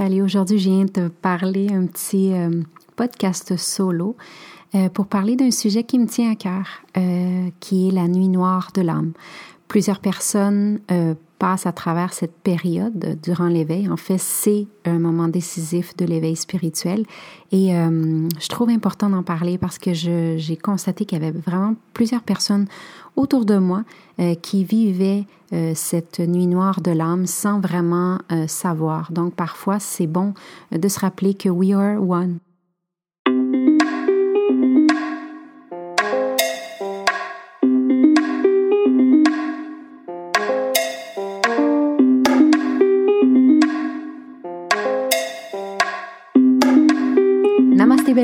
Salut, aujourd'hui je viens te parler un petit euh, podcast solo euh, pour parler d'un sujet qui me tient à cœur, euh, qui est la nuit noire de l'âme. Plusieurs personnes passe à travers cette période durant l'éveil. En fait, c'est un moment décisif de l'éveil spirituel et euh, je trouve important d'en parler parce que j'ai constaté qu'il y avait vraiment plusieurs personnes autour de moi euh, qui vivaient euh, cette nuit noire de l'âme sans vraiment savoir. Donc parfois, c'est bon de se rappeler que we are one.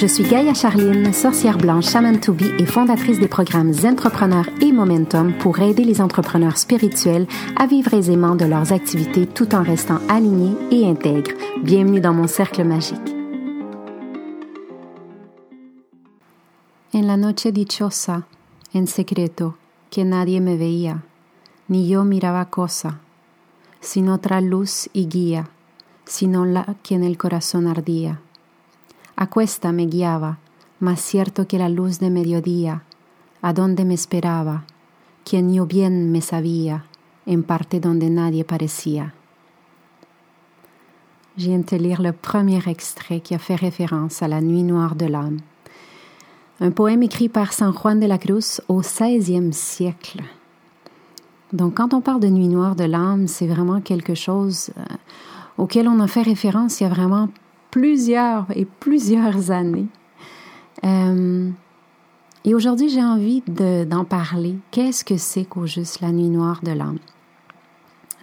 Je suis Gaïa Charline, sorcière blanche, shaman to be et fondatrice des programmes Entrepreneurs et Momentum pour aider les entrepreneurs spirituels à vivre aisément de leurs activités tout en restant alignés et intègres. Bienvenue dans mon cercle magique. En la noche dichosa, en secreto, que nadie me veía, ni yo miraba cosa, sin otra luz y guía, sino la que en el corazón ardía Acuesta me guiaba, más cierto que la luz de mediodía, a donde me esperaba, quien yo bien me sabía, en parte donde nadie parecía. Je viens de te lire le premier extrait qui a fait référence à la nuit noire de l'âme. Un poème écrit par San Juan de la Cruz au XVIe siècle. Donc, quand on parle de nuit noire de l'âme, c'est vraiment quelque chose euh, auquel on a fait référence il y a vraiment plusieurs et plusieurs années. Euh, et aujourd'hui, j'ai envie d'en parler. Qu'est-ce que c'est qu'au juste la nuit noire de l'âme?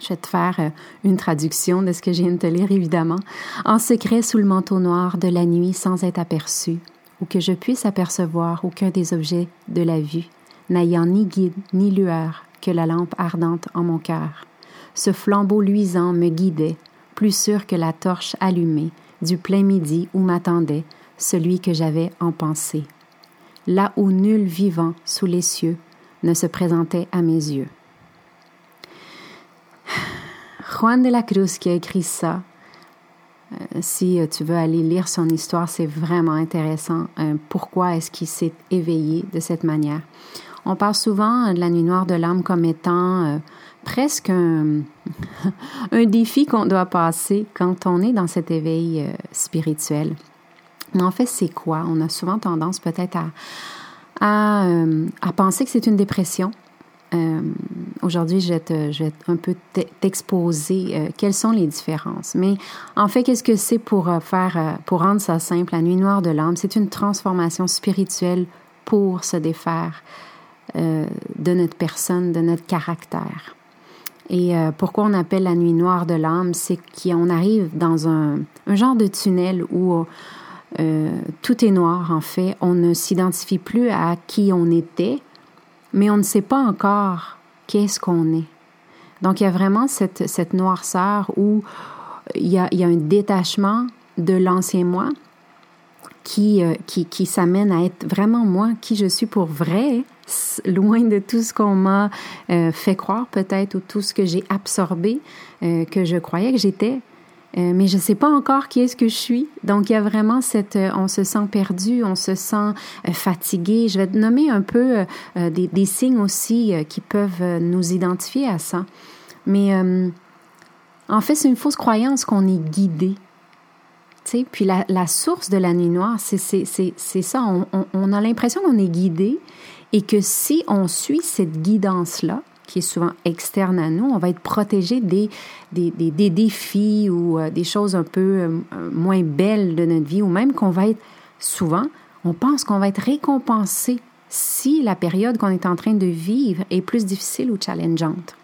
Je vais te faire euh, une traduction de ce que je viens de te lire, évidemment. En secret sous le manteau noir de la nuit sans être aperçu, ou que je puisse apercevoir aucun des objets de la vue, n'ayant ni guide ni lueur que la lampe ardente en mon cœur. Ce flambeau luisant me guidait, plus sûr que la torche allumée, du plein midi où m'attendait celui que j'avais en pensée, là où nul vivant sous les cieux ne se présentait à mes yeux. Juan de la Cruz qui a écrit ça, euh, si tu veux aller lire son histoire, c'est vraiment intéressant. Euh, pourquoi est-ce qu'il s'est éveillé de cette manière? On parle souvent de la nuit noire de l'âme comme étant euh, presque un, défi qu'on doit passer quand on est dans cet éveil euh, spirituel. Mais en fait, c'est quoi? On a souvent tendance peut-être à, à, euh, penser que c'est une dépression. Euh, aujourd'hui, je, je, vais un peu t'exposer quelles sont les différences. Mais en fait, qu'est-ce que c'est pour faire, pour rendre ça simple? La nuit noire de l'âme, c'est une transformation spirituelle pour se défaire de notre personne, de notre caractère. Et euh, pourquoi on appelle la nuit noire de l'âme, c'est qu'on arrive dans un, genre de tunnel où euh, tout est noir, en fait. On ne s'identifie plus à qui on était, mais on ne sait pas encore qu'est-ce qu'on est. Donc, il y a vraiment cette, cette noirceur où il y a, il y a un détachement de l'ancien moi qui, euh, qui, qui s'amène à être vraiment moi, qui je suis pour vrai, loin de tout ce qu'on m'a euh, fait croire peut-être ou tout ce que j'ai absorbé, euh, que je croyais que j'étais. mais je ne sais pas encore qui est-ce que je suis. Donc, il y a vraiment cette... on se sent perdu, on se sent fatigué. Je vais te nommer un peu des, des, signes aussi qui peuvent nous identifier à ça. Mais en fait, c'est une fausse croyance qu'on est guidé puis la, source de la nuit noire, c'est ça. On, on, a l'impression qu'on est guidé et que si on suit cette guidance-là, qui est souvent externe à nous, on va être protégé des, défis ou euh, des choses un peu euh, moins belles de notre vie, ou même qu'on va être souvent, on pense qu'on va être récompensé si la période qu'on est en train de vivre est plus difficile ou challengeante.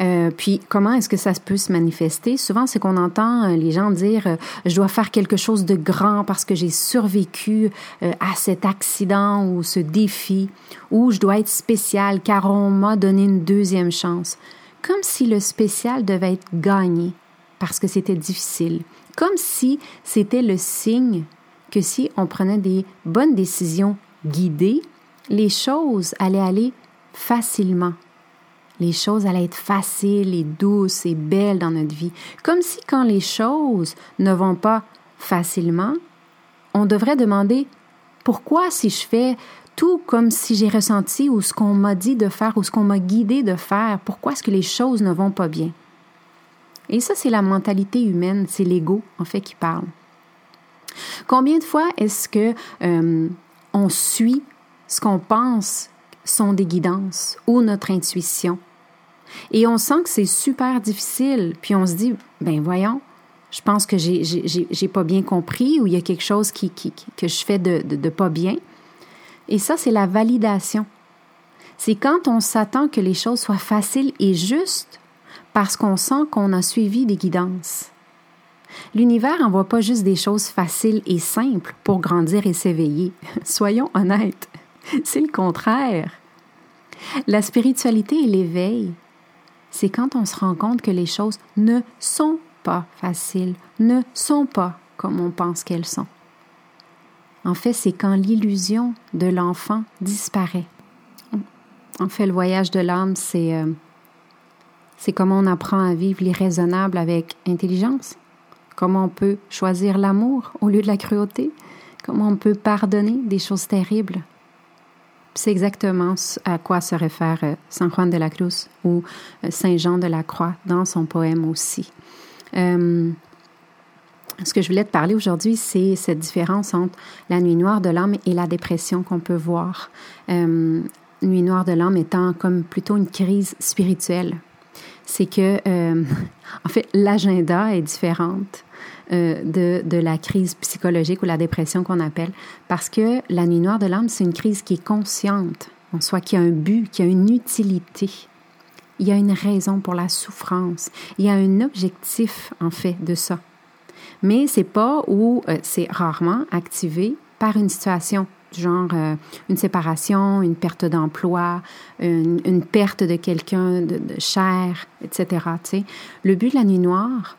Euh, puis comment est-ce que ça peut se manifester? Souvent, c'est qu'on entend euh, les gens dire euh, je dois faire quelque chose de grand parce que j'ai survécu à cet accident ou ce défi, ou je dois être spécial car on m'a donné une deuxième chance. Comme si le spécial devait être gagné parce que c'était difficile. Comme si c'était le signe que si on prenait des bonnes décisions guidées, les choses allaient aller facilement les choses allaient être faciles et douces et belles dans notre vie. Comme si quand les choses ne vont pas facilement, on devrait demander pourquoi si je fais tout comme si j'ai ressenti ou ce qu'on m'a dit de faire ou ce qu'on m'a guidé de faire, pourquoi est-ce que les choses ne vont pas bien? Et ça, c'est la mentalité humaine, c'est l'ego, en fait, qui parle. Combien de fois est-ce que euh, on suit ce qu'on pense sont des guidances ou notre intuition? Et on sent que c'est super difficile. Puis on se dit, ben voyons, je pense que j'ai, j'ai, pas bien compris ou il y a quelque chose qui, qui, que je fais de, de, pas bien. Et ça, c'est la validation. C'est quand on s'attend que les choses soient faciles et justes parce qu'on sent qu'on a suivi des guidances. L'univers n'envoie pas juste des choses faciles et simples pour grandir et s'éveiller. Soyons honnêtes, c'est le contraire. La spiritualité et l'éveil, c'est quand on se rend compte que les choses ne sont pas faciles, ne sont pas comme on pense qu'elles sont. En fait, c'est quand l'illusion de l'enfant disparaît. En fait, le voyage de l'âme, c'est euh, comment on apprend à vivre l'irraisonnable avec intelligence, comment on peut choisir l'amour au lieu de la cruauté, comment on peut pardonner des choses terribles c'est exactement à quoi se réfère euh, San Juan de la Cruz ou euh, Saint Jean de la Croix dans son poème aussi. Euh, ce que je voulais te parler aujourd'hui, c'est cette différence entre la nuit noire de l'âme et la dépression qu'on peut voir. nuit noire de l'âme étant comme plutôt une crise spirituelle. C'est que, en fait, l'agenda est différente. Euh, de, de, la crise psychologique ou la dépression qu'on appelle, parce que la nuit noire de l'âme, c'est une crise qui est consciente, en soi, qui a un but, qui a une utilité. Il y a une raison pour la souffrance. Il y a un objectif, en fait, de ça. Mais c'est pas où euh, c'est rarement activé par une situation genre euh, une séparation, une perte d'emploi, une, perte de quelqu'un de, cher, etc. sais Le but de la nuit noire,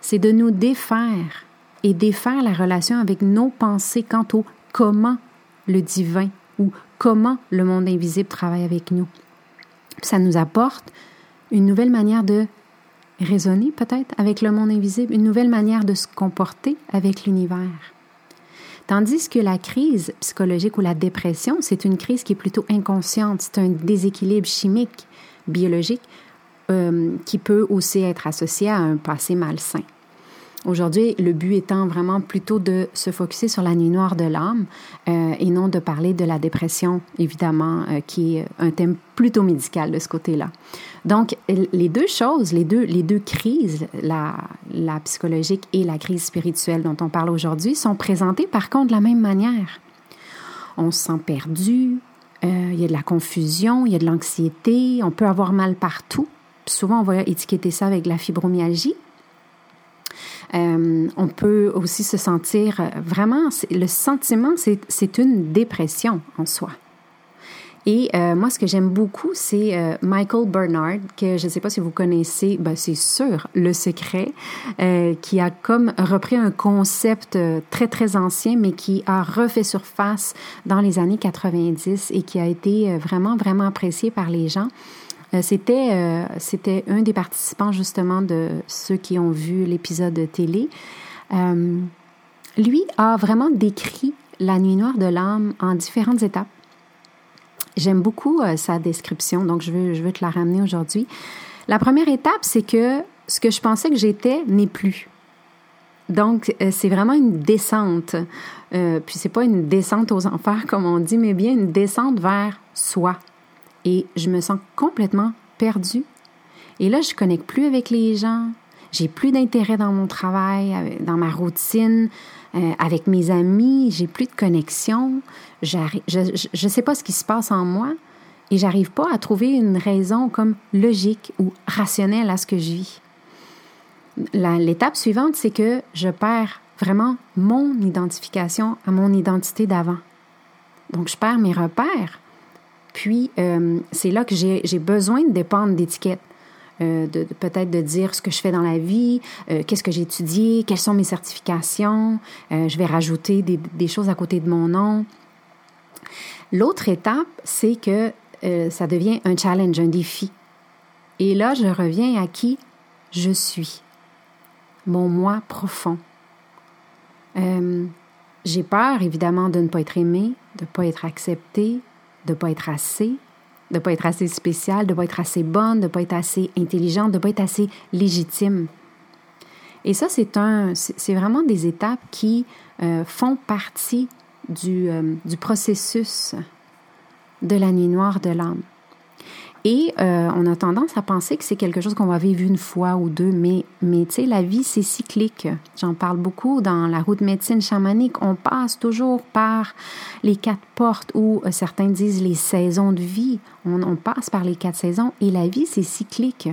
c'est de nous défaire et défaire la relation avec nos pensées quant au comment le divin ou comment le monde invisible travaille avec nous. Ça nous apporte une nouvelle manière de raisonner peut-être avec le monde invisible, une nouvelle manière de se comporter avec l'univers. Tandis que la crise psychologique ou la dépression, c'est une crise qui est plutôt inconsciente, c'est un déséquilibre chimique, biologique, euh, qui peut aussi être associé à un passé malsain. Aujourd'hui, le but étant vraiment plutôt de se focuser sur la nuit noire de l'âme euh, et non de parler de la dépression, évidemment, euh, qui est un thème plutôt médical de ce côté-là. Donc, les deux choses, les deux, les deux crises, la, la psychologique et la crise spirituelle dont on parle aujourd'hui, sont présentées par contre de la même manière. On se sent perdu, il y a de la confusion, il y a de l'anxiété, on peut avoir mal partout souvent, on va étiqueter ça avec la fibromyalgie. Euh, on peut aussi se sentir vraiment, le sentiment, c'est une dépression en soi. Et euh, moi, ce que j'aime beaucoup, c'est euh, Michael Bernard, que je ne sais pas si vous connaissez, ben, c'est sûr, Le Secret, qui a comme repris un concept très, très ancien, mais qui a refait surface dans les années 90 et qui a été vraiment, vraiment apprécié par les gens. Euh, c'était, euh, c'était un des participants justement de ceux qui ont vu l'épisode de télé. Euh, lui a vraiment décrit la nuit noire de l'âme en différentes étapes. J'aime beaucoup sa description, donc je veux, je veux te la ramener aujourd'hui. La première étape, c'est que ce que je pensais que j'étais n'est plus. Donc, c'est vraiment une descente. Euh, puis, c'est pas une descente aux enfers, comme on dit, mais bien une descente vers soi, et je me sens complètement perdue. Et là, je ne connecte plus avec les gens, j'ai plus d'intérêt dans mon travail, dans ma routine, euh, avec mes amis, j'ai plus de connexion, je ne sais pas ce qui se passe en moi et j'arrive pas à trouver une raison comme logique ou rationnelle à ce que je vis. L'étape suivante, c'est que je perds vraiment mon identification à mon identité d'avant. Donc, je perds mes repères. Puis, euh, c'est là que j'ai besoin de dépendre d'étiquettes. Euh, de, peut-être de dire ce que je fais dans la vie, euh, qu'est-ce que j'ai étudié, quelles sont mes certifications. je vais rajouter des, des, choses à côté de mon nom. L'autre étape, c'est que ça devient un challenge, un défi. Et là, je reviens à qui je suis, mon moi profond. j'ai peur, évidemment, de ne pas être aimé, de ne pas être accepté, de ne pas être assez, de ne pas être assez spécial, de ne pas être assez bonne, de ne pas être assez intelligente, de ne pas être assez légitime. Et ça, c'est un, c'est vraiment des étapes qui euh, font partie du, euh, du processus de la nuit noire de l'âme. Et euh, on a tendance à penser que c'est quelque chose qu'on va vivre une fois ou deux, mais, mais tu sais, la vie, c'est cyclique. J'en parle beaucoup dans la route médecine chamanique. On passe toujours par les quatre portes ou euh, certains disent les saisons de vie. On, on passe par les quatre saisons et la vie, c'est cyclique.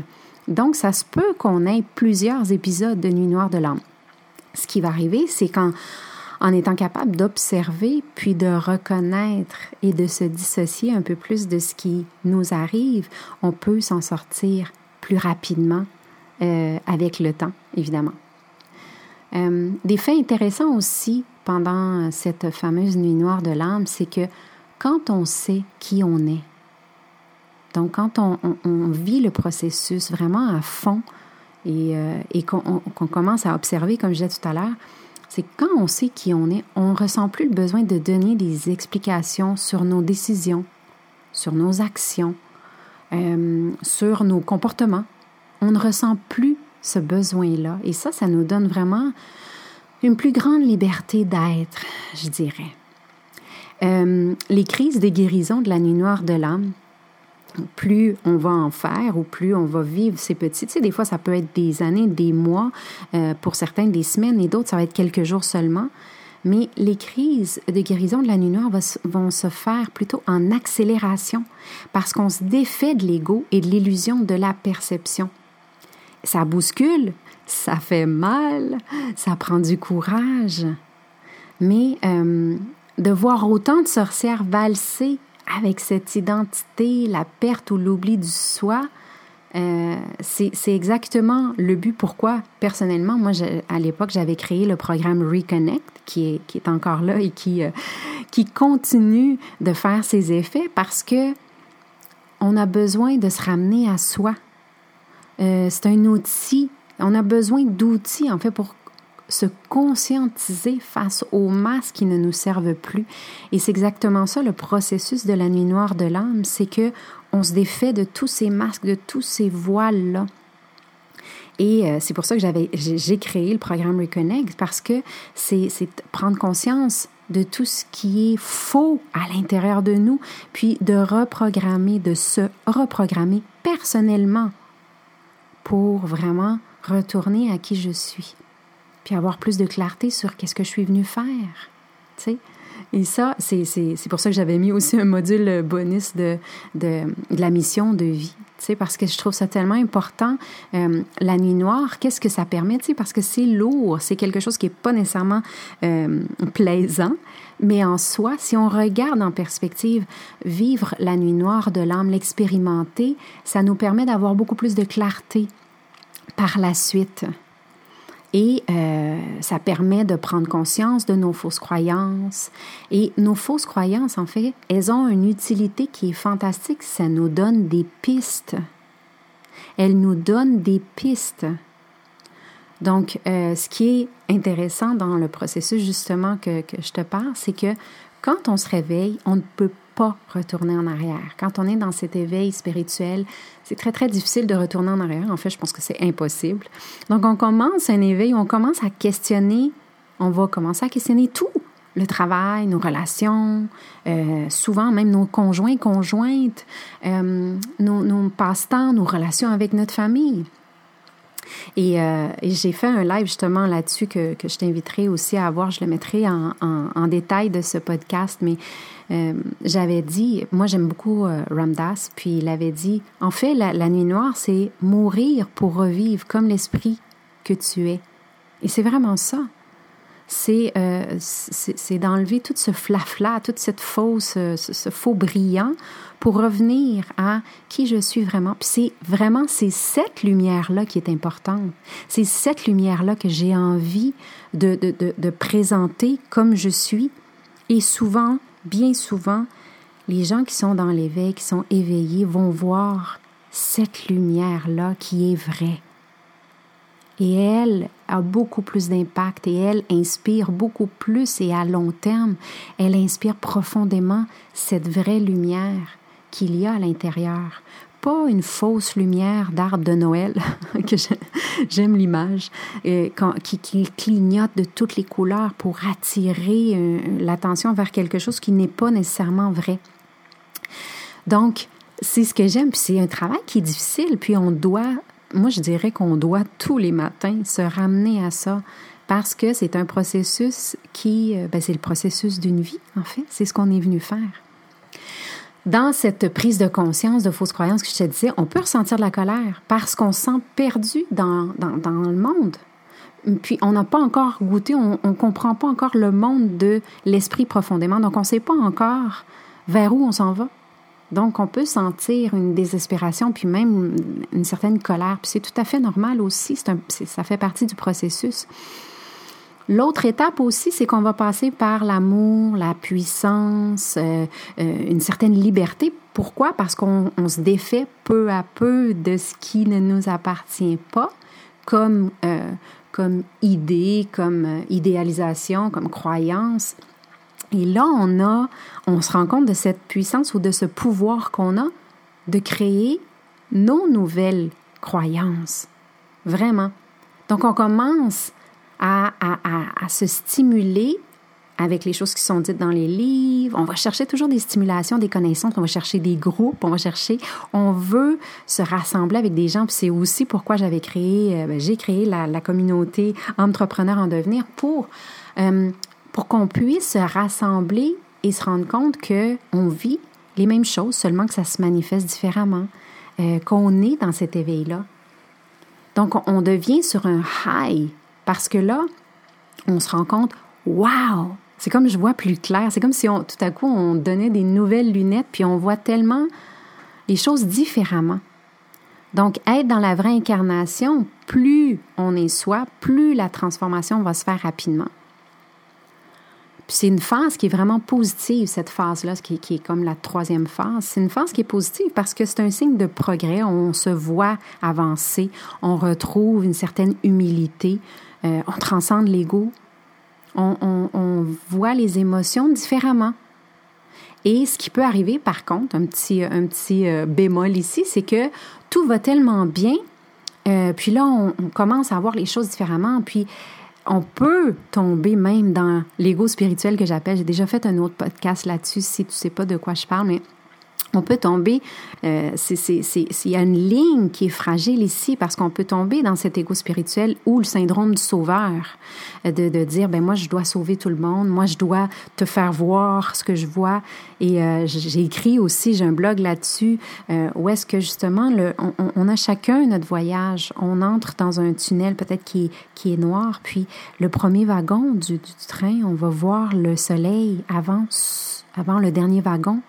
Donc, ça se peut qu'on ait plusieurs épisodes de Nuit Noire de l'âme. Ce qui va arriver, c'est quand en étant capable d'observer, puis de reconnaître et de se dissocier un peu plus de ce qui nous arrive, on peut s'en sortir plus rapidement euh, avec le temps, évidemment. Euh, des faits intéressants aussi pendant cette fameuse nuit noire de l'âme, c'est que quand on sait qui on est, donc quand on, vit le processus vraiment à fond et, euh, et qu'on commence à observer, comme je disais tout à l'heure, c'est quand on sait qui on est, on ressent plus le besoin de donner des explications sur nos décisions, sur nos actions, euh, sur nos comportements. On ne ressent plus ce besoin-là. Et ça, ça nous donne vraiment une plus grande liberté d'être, je dirais. Euh, les crises de guérison de la nuit noire de l'âme, plus on va en faire ou plus on va vivre ces petits. Tu sais, des fois, ça peut être des années, des mois, euh, pour certains des semaines et d'autres, ça va être quelques jours seulement. Mais les crises de guérison de la nuit noire vont se faire plutôt en accélération parce qu'on se défait de l'ego et de l'illusion de la perception. Ça bouscule, ça fait mal, ça prend du courage. Mais euh, de voir autant de sorcières valser avec cette identité, la perte ou l'oubli du soi, euh, c'est exactement le but pourquoi, personnellement, moi, à l'époque, j'avais créé le programme Reconnect, qui est, qui est encore là et qui, euh, qui continue de faire ses effets parce que on a besoin de se ramener à soi. Euh, c'est un outil. On a besoin d'outils, en fait, pour se conscientiser face aux masques qui ne nous servent plus. Et c'est exactement ça le processus de la nuit noire de l'âme, c'est que on se défait de tous ces masques, de tous ces voiles-là. Et euh, c'est pour ça que j'avais, j'ai créé le programme Reconnect parce que c'est, c'est prendre conscience de tout ce qui est faux à l'intérieur de nous, puis de reprogrammer, de se reprogrammer personnellement pour vraiment retourner à qui je suis puis avoir plus de clarté sur qu'est-ce que je suis venue faire. Tu sais? Et ça, c'est pour ça que j'avais mis aussi un module bonus de, de, la mission de vie. Parce que je trouve ça tellement important. Euh, la nuit noire, qu'est-ce que ça permet? Parce que c'est lourd, c'est quelque chose qui n'est pas nécessairement euh, plaisant, mais en soi, si on regarde en perspective, vivre la nuit noire de l'âme, l'expérimenter, ça nous permet d'avoir beaucoup plus de clarté par la suite. Et euh, ça permet de prendre conscience de nos fausses croyances. Et nos fausses croyances, en fait, elles ont une utilité qui est fantastique. Ça nous donne des pistes. Elles nous donnent des pistes. Donc, euh, ce qui est intéressant dans le processus justement que, que je te parle, c'est que quand on se réveille, on ne peut pas retourner en arrière. Quand on est dans cet éveil spirituel, c'est très, très difficile de retourner en arrière. En fait, je pense que c'est impossible. Donc, on commence un éveil, on commence à questionner, on va commencer à questionner tout. Le travail, nos relations, euh, souvent même nos conjoints, conjointes, euh, nos, nos passe-temps, nos relations avec notre famille. Et, euh, j'ai fait un live justement là-dessus que, je t'inviterai aussi à voir. Je le mettrai en, en, détail de ce podcast. Mais euh, j'avais dit, moi j'aime beaucoup euh, Ramdas, puis il avait dit, en fait, la, nuit noire, c'est mourir pour revivre comme l'esprit que tu es. Et c'est vraiment ça. C'est euh, d'enlever tout ce flafla, toute cette fausse, ce, faux brillant pour revenir à qui je suis vraiment. Puis c'est vraiment, c'est cette lumière-là qui est importante. C'est cette lumière-là que j'ai envie de, de, de présenter comme je suis. Et souvent, bien souvent, les gens qui sont dans l'éveil, qui sont éveillés, vont voir cette lumière-là qui est vraie. Et elle a beaucoup plus d'impact et elle inspire beaucoup plus et à long terme, elle inspire profondément cette vraie lumière qu'il y a à l'intérieur. Pas une fausse lumière d'arbre de Noël, que j'aime l'image, qui, qui, clignote de toutes les couleurs pour attirer euh, l'attention vers quelque chose qui n'est pas nécessairement vrai. Donc, c'est ce que j'aime, puis c'est un travail qui est difficile, puis on doit, moi je dirais qu'on doit tous les matins se ramener à ça, parce que c'est un processus qui, euh, ben c'est le processus d'une vie, en fait, c'est ce qu'on est venu faire dans cette prise de conscience de fausses croyances que je te disais, on peut ressentir de la colère parce qu'on se sent perdu dans, dans, le monde. Puis on n'a pas encore goûté, on ne comprend pas encore le monde de l'esprit profondément, donc on ne sait pas encore vers où on s'en va. Donc on peut sentir une désespération, puis même une certaine colère, puis c'est tout à fait normal aussi, un, ça fait partie du processus. L'autre étape aussi, c'est qu'on va passer par l'amour, la puissance, euh, euh, une certaine liberté. Pourquoi? Parce qu'on se défait peu à peu de ce qui ne nous appartient pas, comme, euh, comme idée, comme idéalisation, comme croyance. Et là, on a, on se rend compte de cette puissance ou de ce pouvoir qu'on a de créer nos nouvelles croyances. Vraiment. Donc, on commence à, se stimuler avec les choses qui sont dites dans les livres. On va chercher toujours des stimulations, des connaissances, on va chercher des groupes, on va chercher, on veut se rassembler avec des gens. C'est aussi pourquoi j'avais créé, euh, ben, j'ai créé la, communauté Entrepreneurs en devenir pour, euh, pour qu'on puisse se rassembler et se rendre compte que on vit les mêmes choses, seulement que ça se manifeste différemment, euh, qu'on est dans cet éveil-là. Donc, on devient sur un high parce que là, on se rend compte, wow, c'est comme je vois plus clair. C'est comme si on, tout à coup on donnait des nouvelles lunettes, puis on voit tellement les choses différemment. Donc, être dans la vraie incarnation, plus on est soi, plus la transformation va se faire rapidement. Puis c'est une phase qui est vraiment positive, cette phase-là, qui, qui, est comme la troisième phase. C'est une phase qui est positive parce que c'est un signe de progrès. On se voit avancer, on retrouve une certaine humilité, euh, on transcende l'ego, on, voit les émotions différemment. Et ce qui peut arriver, par contre, un petit, un petit euh, bémol ici, c'est que tout va tellement bien, euh, puis là, on, commence à voir les choses différemment, puis on peut tomber même dans l'ego spirituel que j'appelle. J'ai déjà fait un autre podcast là-dessus, si tu sais pas de quoi je parle, mais on peut tomber, euh, il y a une ligne qui est fragile ici parce qu'on peut tomber dans cet égo spirituel ou le syndrome du sauveur, euh, de, de, dire, ben moi je dois sauver tout le monde, moi je dois te faire voir ce que je vois. Et euh, j'ai écrit aussi, j'ai un blog là-dessus, euh, où est-ce que justement, le, on, on, a chacun notre voyage, on entre dans un tunnel peut-être qui, qui est noir, puis le premier wagon du, du train, on va voir le soleil avant, avant le dernier wagon.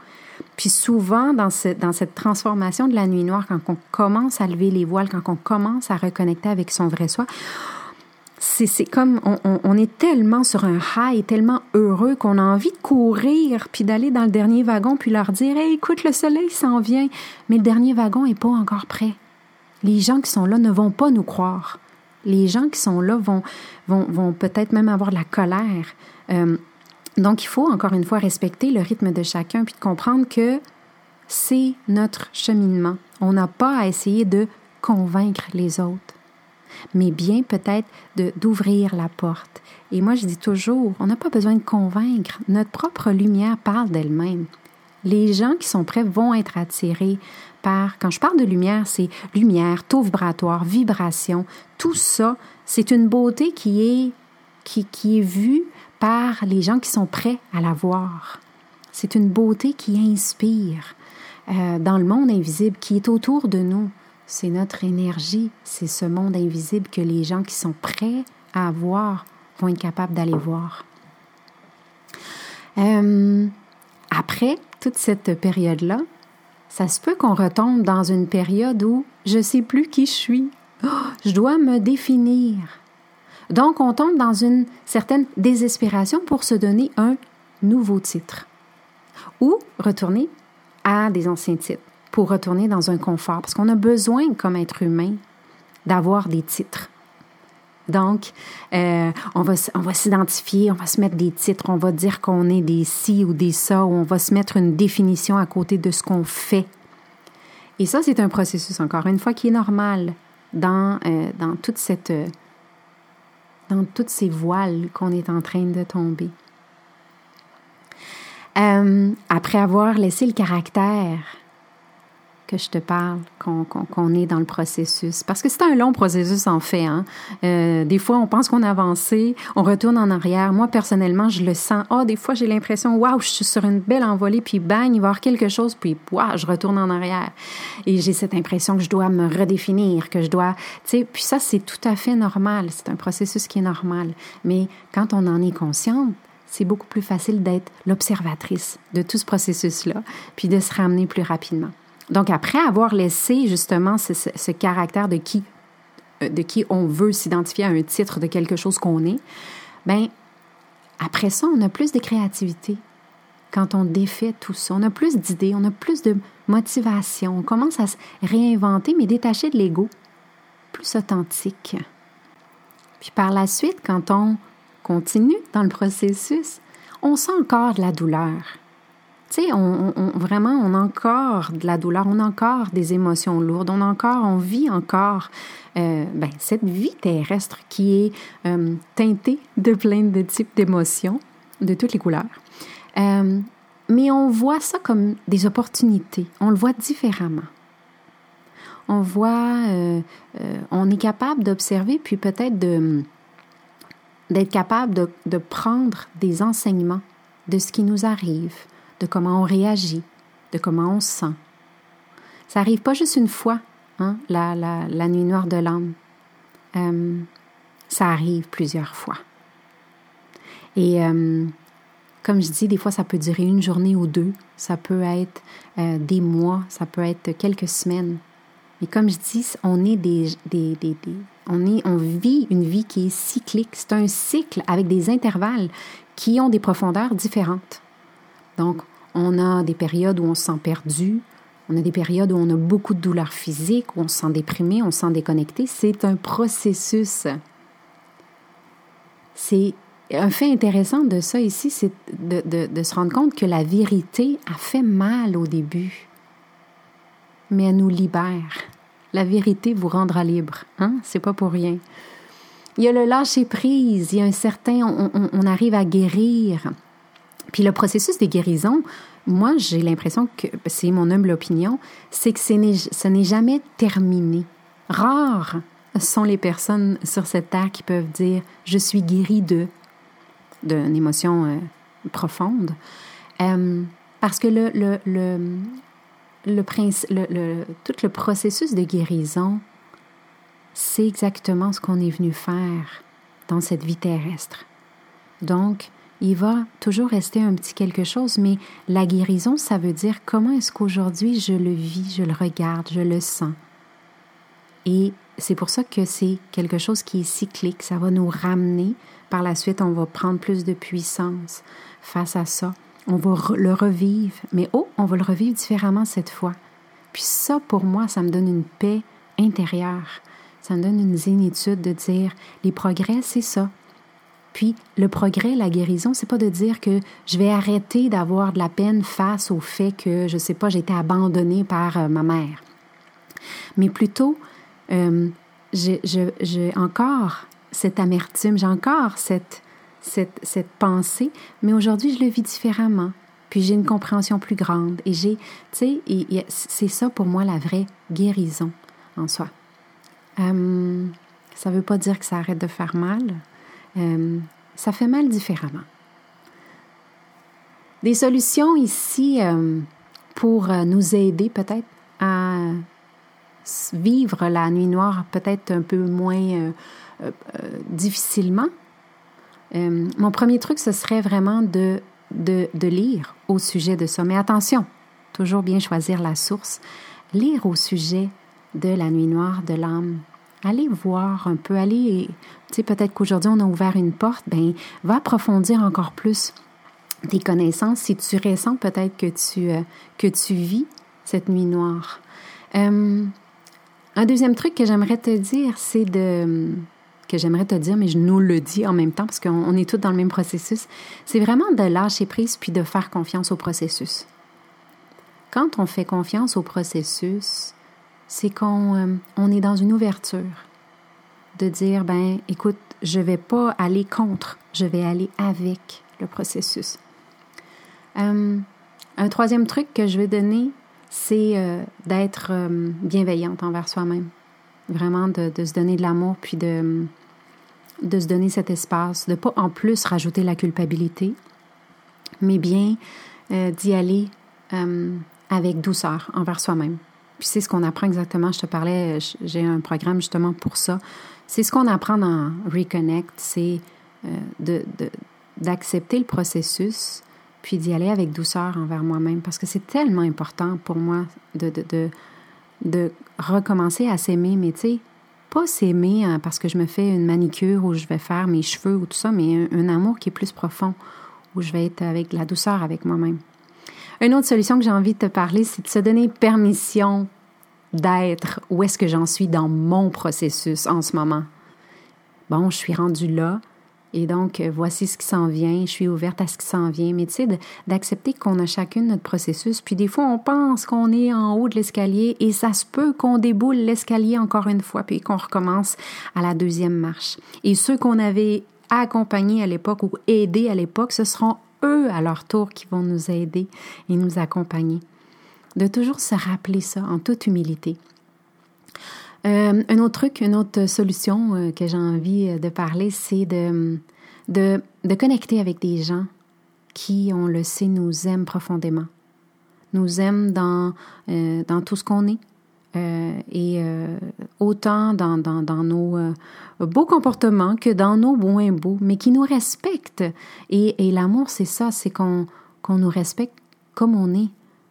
Puis souvent, dans, cette transformation de la nuit noire, quand on commence à lever les voiles, quand on commence à reconnecter avec son vrai soi, c'est comme on, est tellement sur un high, tellement heureux qu'on a envie de courir, puis d'aller dans le dernier wagon, puis leur dire écoute, le soleil s'en vient, mais le dernier wagon n'est pas encore prêt. Les gens qui sont là ne vont pas nous croire. Les gens qui sont là vont peut-être même avoir de la colère. Euh, donc, il faut encore une fois respecter le rythme de chacun puis de comprendre que c'est notre cheminement. On n'a pas à essayer de convaincre les autres, mais bien peut-être d'ouvrir la porte. Et moi, je dis toujours, on n'a pas besoin de convaincre. Notre propre lumière parle d'elle-même. Les gens qui sont prêts vont être attirés par, quand je parle de lumière, c'est lumière, taux vibratoire, vibration, tout ça, c'est une beauté qui est, qui, qui est vue par les gens qui sont prêts à la voir. C'est une beauté qui inspire euh, dans le monde invisible qui est autour de nous. C'est notre énergie, c'est ce monde invisible que les gens qui sont prêts à voir vont être capables d'aller voir. Euh, après toute cette période-là, ça se peut qu'on retombe dans une période où je sais plus qui je suis. Oh, je dois me définir. Donc, on tombe dans une certaine désespération pour se donner un nouveau titre ou retourner à des anciens titres pour retourner dans un confort parce qu'on a besoin, comme être humain, d'avoir des titres. Donc, euh, on va, on va s'identifier, on va se mettre des titres, on va dire qu'on est des ci ou des ça, ou on va se mettre une définition à côté de ce qu'on fait. Et ça, c'est un processus, encore une fois, qui est normal dans, euh, dans toute cette... dans toutes ces voiles qu'on est en train de tomber. Euh, après avoir laissé le caractère que je te parle, qu'on est dans le processus. Parce que c'est un long processus en fait. Hein? Euh, des fois, on pense qu'on a avancé, on retourne en arrière. Moi, personnellement, je le sens. Ah, oh, des fois, j'ai l'impression, waouh, je suis sur une belle envolée, puis bang, il va y avoir quelque chose, puis waouh, je retourne en arrière. Et j'ai cette impression que je dois me redéfinir, que je dois, tu sais, puis ça, c'est tout à fait normal. C'est un processus qui est normal. Mais quand on en est consciente, c'est beaucoup plus facile d'être l'observatrice de tout ce processus-là, puis de se ramener plus rapidement. Donc, après avoir laissé justement ce, caractère de qui, euh, de qui on veut s'identifier à un titre de quelque chose qu'on est, ben après ça, on a plus de créativité. Quand on défait tout ça, on a plus d'idées, on a plus de motivation, on commence à se réinventer, mais détaché de l'ego, plus authentique. Puis par la suite, quand on continue dans le processus, on sent encore de la douleur. Tu sais, on, vraiment, on a encore de la douleur, on a encore des émotions lourdes, on encore, on vit encore euh, ben, cette vie terrestre qui est euh, teintée de plein de types d'émotions, de toutes les couleurs. Euh, mais on voit ça comme des opportunités, on le voit différemment. On voit, on est capable d'observer, puis peut-être d'être capable de, prendre des enseignements de ce qui nous arrive, de comment on réagit, de comment on se sent. Ça arrive pas juste une fois, hein, la, la, nuit noire de l'âme. Euh, ça arrive plusieurs fois. Et euh, comme je dis, des fois, ça peut durer une journée ou deux, ça peut être euh, des mois, ça peut être quelques semaines. Mais comme je dis, on est des, des, des on, est, on vit une vie qui est cyclique. C'est un cycle avec des intervalles qui ont des profondeurs différentes. Donc, on a des périodes où on se sent perdu, on a des périodes où on a beaucoup de douleurs physiques, où on se sent déprimé, on se sent déconnecté. C'est un processus. C'est un fait intéressant de ça ici, c'est de, se rendre compte que la vérité a fait mal au début, mais elle nous libère. La vérité vous rendra libre. Hein? C'est pas pour rien. Il y a le lâcher prise, il y a un certain, on arrive à guérir. Puis le processus des guérisons, moi, j'ai l'impression que, c'est mon humble opinion, c'est que ce n'est jamais terminé. Rares sont les personnes sur cette terre qui peuvent dire je suis guéri de d'une émotion euh, profonde. Euh, parce que le, le, le, le, le, tout le processus de guérison, c'est exactement ce qu'on est venu faire dans cette vie terrestre. Donc, il va toujours rester un petit quelque chose, mais la guérison, ça veut dire comment est-ce qu'aujourd'hui je le vis, je le regarde, je le sens. Et c'est pour ça que c'est quelque chose qui est cyclique, ça va nous ramener. Par la suite, on va prendre plus de puissance face à ça. On va le revivre, mais oh, on va le revivre différemment cette fois. Puis ça, pour moi, ça me donne une paix intérieure. Ça me donne une zénitude de dire, les progrès, c'est ça. Puis le progrès, la guérison, c'est pas de dire que je vais arrêter d'avoir de la peine face au fait que, je sais pas, j'ai été abandonnée par euh, ma mère. Mais plutôt, euh, j'ai encore cette amertume, j'ai encore cette, cette, pensée, mais aujourd'hui, je le vis différemment. puis j'ai une compréhension plus grande. Et j'ai, tu sais, c'est ça pour moi la vraie guérison en soi. Euh, ça ne veut pas dire que ça arrête de faire mal. Euh, ça fait mal différemment. Des solutions ici euh, pour nous aider peut-être à vivre la nuit noire peut-être un peu moins difficilement. mon premier truc, ce serait vraiment de de, lire au sujet de ça. Mais attention, toujours bien choisir la source. Lire au sujet de la nuit noire de l'âme. Allez voir un peu, allez, tu sais, peut-être qu'aujourd'hui on a ouvert une porte, ben, va approfondir encore plus tes connaissances si tu ressens peut-être que tu, euh, que tu vis cette nuit noire. Euh, un deuxième truc que j'aimerais te dire, c'est de que j'aimerais te dire, mais je nous le dis en même temps parce qu'on est tous dans le même processus, c'est vraiment de lâcher prise puis de faire confiance au processus. Quand on fait confiance au processus, c'est qu'on euh, on est dans une ouverture de dire, ben, écoute, je vais pas aller contre, je vais aller avec le processus. Euh, un troisième truc que je vais donner, c'est euh, d'être bienveillante envers soi-même. Vraiment de, de, se donner de l'amour, puis de, de se donner cet espace, de pas en plus rajouter la culpabilité, mais bien d'y aller avec douceur envers soi-même. Puis c'est ce qu'on apprend exactement, je te parlais, j'ai un programme justement pour ça. C'est ce qu'on apprend dans Reconnect, c'est euh, d'accepter le processus, puis d'y aller avec douceur envers moi-même, parce que c'est tellement important pour moi de, de, de, de recommencer à s'aimer, mais tu sais, pas s'aimer hein, parce que je me fais une manicure ou je vais faire mes cheveux ou tout ça, mais un, amour qui est plus profond, où je vais être avec la douceur avec moi-même. Une autre solution que j'ai envie de te parler, c'est de se donner permission d'être où est-ce que j'en suis dans mon processus en ce moment. Bon, je suis rendue là, et donc, euh, voici ce qui s'en vient. Je suis ouverte à ce qui s'en vient. Mais tu sais, d'accepter qu'on a chacune notre processus. Puis des fois, on pense qu'on est en haut de l'escalier et ça se peut qu'on déboule l'escalier encore une fois, puis qu'on recommence à la deuxième marche. Et ceux qu'on avait accompagnés à l'époque ou aidés à l'époque, ce seront eux à leur tour qui vont nous aider et nous accompagner. De toujours se rappeler ça en toute humilité. Euh, un autre truc, une autre solution euh, que j'ai envie euh, de parler, c'est de, de, de, connecter avec des gens qui, on le sait, nous aiment profondément, nous aiment dans, dans tout ce qu'on est. et autant dans, dans, nos beaux comportements que dans nos moins beaux, mais qui nous respectent. Et, et l'amour, c'est ça, c'est qu'on qu'on nous respecte comme on est,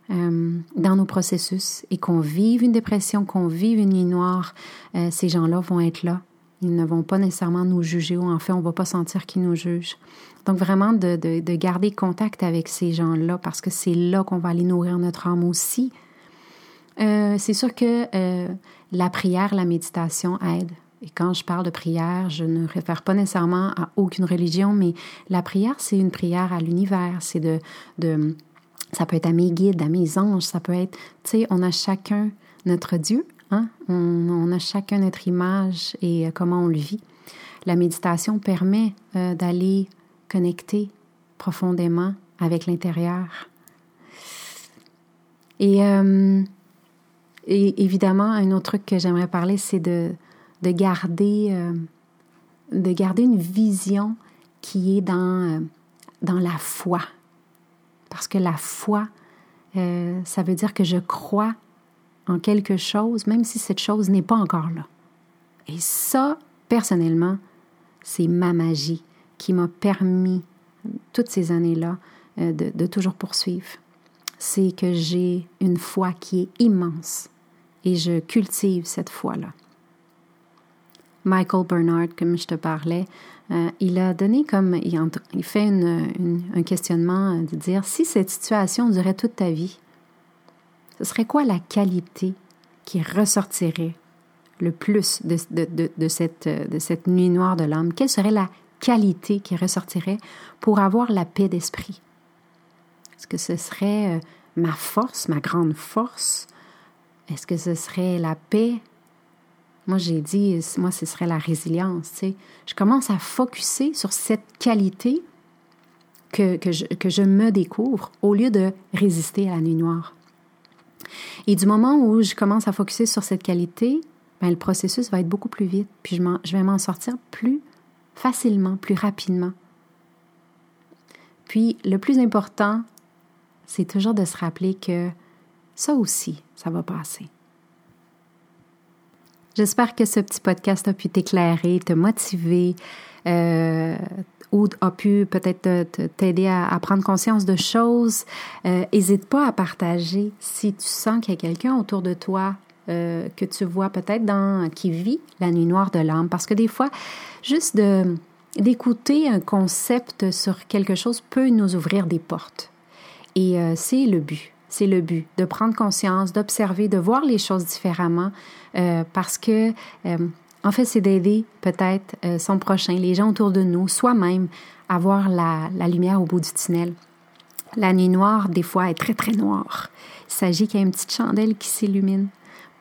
euh, dans nos processus et qu'on vive une dépression, qu'on vive une nuit noire, euh, ces gens-là vont être là. Ils ne vont pas nécessairement nous juger ou en fait, on ne va pas sentir qu'ils nous jugent. Donc vraiment de, de, de garder contact avec ces gens-là parce que c'est là qu'on va aller nourrir notre âme aussi. Euh, c'est sûr que euh, la prière, la méditation aide. Et quand je parle de prière, je ne réfère pas nécessairement à aucune religion, mais la prière, c'est une prière à l'univers. C'est de, de ça peut être à mes guides, à mes anges, ça peut être, tu sais, on a chacun notre Dieu, hein? on, a chacun notre image et euh, comment on le vit. La méditation permet d'aller connecter profondément avec l'intérieur. Et, et, évidemment, un autre truc que j'aimerais parler, c'est de, de, garder, de garder une vision qui est dans, dans la foi, parce que la foi, euh, ça veut dire que je crois en quelque chose, même si cette chose n'est pas encore là. Et ça, personnellement, c'est ma magie qui m'a permis, toutes ces années-là, euh, de toujours poursuivre. C'est que j'ai une foi qui est immense et je cultive cette foi-là. Michael Bernard, comme je te parlais, euh, il a donné comme, il, fait un questionnement de dire, si cette situation durait toute ta vie, ce serait quoi la qualité qui ressortirait le plus de, cette, de cette nuit noire de l'âme? Quelle serait la qualité qui ressortirait pour avoir la paix d'esprit? Est-ce que ce serait euh, ma force, ma grande force? Est-ce que ce serait la paix? Moi, j'ai dit, moi, ce serait la résilience. Tu. Je commence à focuser sur cette qualité que, que, je, que je me découvre au lieu de résister à la nuit noire. Et du moment où je commence à focuser sur cette qualité, ben, le processus va être beaucoup plus vite, puis je, je vais m'en sortir plus facilement, plus rapidement. Puis le plus important, c'est toujours de se rappeler que ça aussi, ça va passer. J'espère que ce petit podcast a pu t'éclairer, te motiver euh, ou a pu peut-être t'aider à, prendre conscience de choses. N'hésite euh, pas à partager si tu sens qu'il y a quelqu'un autour de toi euh, que tu vois peut-être dans qui vit la nuit noire de l'âme. Parce que des fois, juste d'écouter un concept sur quelque chose peut nous ouvrir des portes. Et c'est le but. C'est le but de prendre conscience, d'observer, de voir les choses différemment, euh, parce que en fait, c'est d'aider peut-être son prochain, les gens autour de nous, soi-même, à voir la, lumière au bout du tunnel. La nuit noire, des fois, est très, très noire. Il s'agit qu'il y ait une petite chandelle qui s'illumine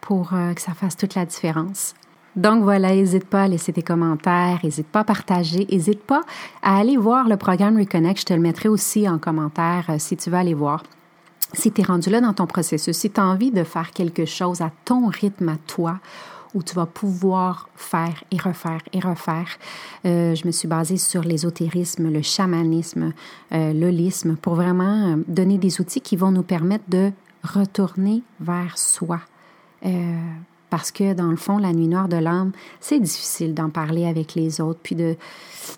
pour euh, que ça fasse toute la différence. Donc voilà, n'hésite pas à laisser tes commentaires, n'hésite pas à partager, n'hésite pas à aller voir le programme Reconnect. Je te le mettrai aussi en commentaire euh, si tu veux aller voir. Si tu es rendu là dans ton processus, si tu as envie de faire quelque chose à ton rythme, à toi, où tu vas pouvoir faire et refaire et refaire. Euh, je me suis basée sur l'ésotérisme, le chamanisme, l'holisme, pour vraiment donner des outils qui vont nous permettre de retourner vers soi, euh, parce que dans le fond, la nuit noire de l'âme, c'est difficile d'en parler avec les autres. Puis de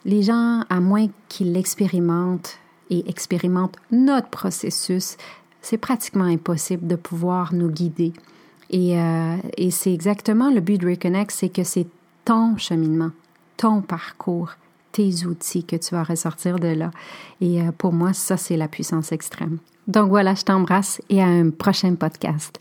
les gens, à moins qu'ils l'expérimentent et expérimentent notre processus, c'est pratiquement impossible de pouvoir nous guider. Et, euh, et c'est exactement le but de Reconnect, c'est que c'est ton cheminement, ton parcours, tes outils que tu vas ressortir de là. Et euh, pour moi, ça, c'est la puissance extrême. Donc voilà, je t'embrasse et à un prochain podcast.